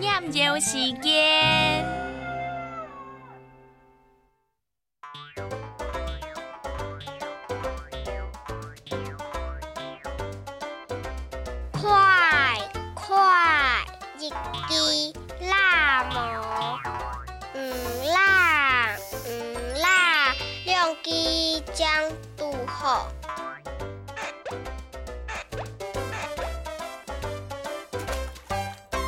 研究时间。快快一记辣毛，唔辣唔辣，两支将拄好。